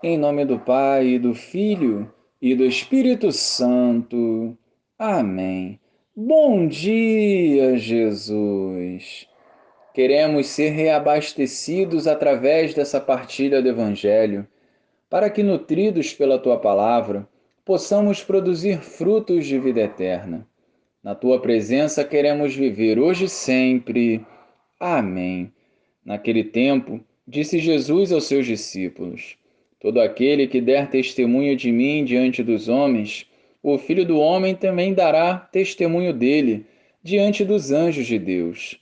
Em nome do Pai, e do Filho e do Espírito Santo. Amém. Bom dia, Jesus. Queremos ser reabastecidos através dessa partilha do Evangelho, para que, nutridos pela tua palavra, possamos produzir frutos de vida eterna. Na tua presença queremos viver hoje e sempre. Amém. Naquele tempo, disse Jesus aos seus discípulos: Todo aquele que der testemunho de mim diante dos homens, o Filho do Homem também dará testemunho dele diante dos anjos de Deus.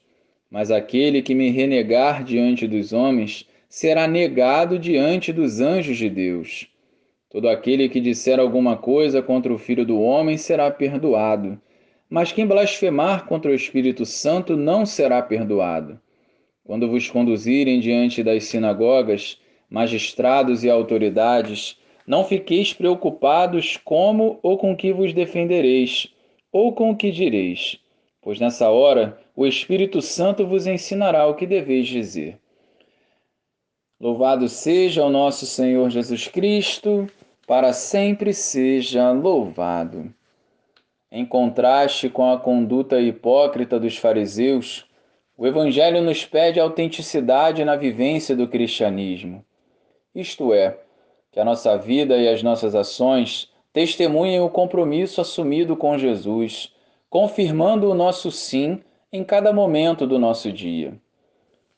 Mas aquele que me renegar diante dos homens será negado diante dos anjos de Deus. Todo aquele que disser alguma coisa contra o Filho do Homem será perdoado, mas quem blasfemar contra o Espírito Santo não será perdoado. Quando vos conduzirem diante das sinagogas, magistrados e autoridades, não fiqueis preocupados como ou com que vos defendereis, ou com o que direis, pois nessa hora o Espírito Santo vos ensinará o que deveis dizer. Louvado seja o nosso Senhor Jesus Cristo, para sempre seja louvado. Em contraste com a conduta hipócrita dos fariseus, o Evangelho nos pede autenticidade na vivência do cristianismo isto é, que a nossa vida e as nossas ações testemunhem o compromisso assumido com Jesus, confirmando o nosso sim em cada momento do nosso dia.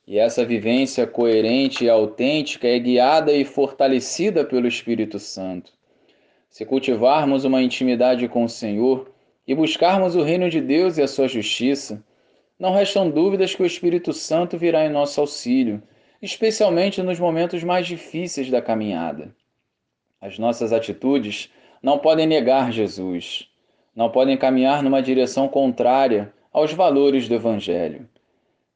E essa vivência coerente e autêntica é guiada e fortalecida pelo Espírito Santo. Se cultivarmos uma intimidade com o Senhor e buscarmos o reino de Deus e a sua justiça, não restam dúvidas que o Espírito Santo virá em nosso auxílio especialmente nos momentos mais difíceis da caminhada. As nossas atitudes não podem negar Jesus, não podem caminhar numa direção contrária aos valores do Evangelho.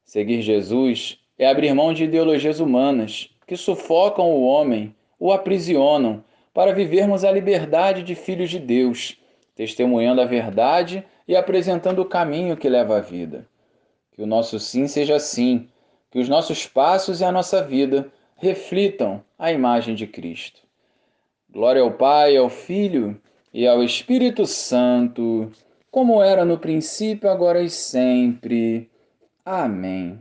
Seguir Jesus é abrir mão de ideologias humanas que sufocam o homem, o aprisionam, para vivermos a liberdade de filhos de Deus, testemunhando a verdade e apresentando o caminho que leva à vida. Que o nosso sim seja sim que os nossos passos e a nossa vida reflitam a imagem de Cristo. Glória ao Pai, ao Filho e ao Espírito Santo, como era no princípio, agora e sempre. Amém.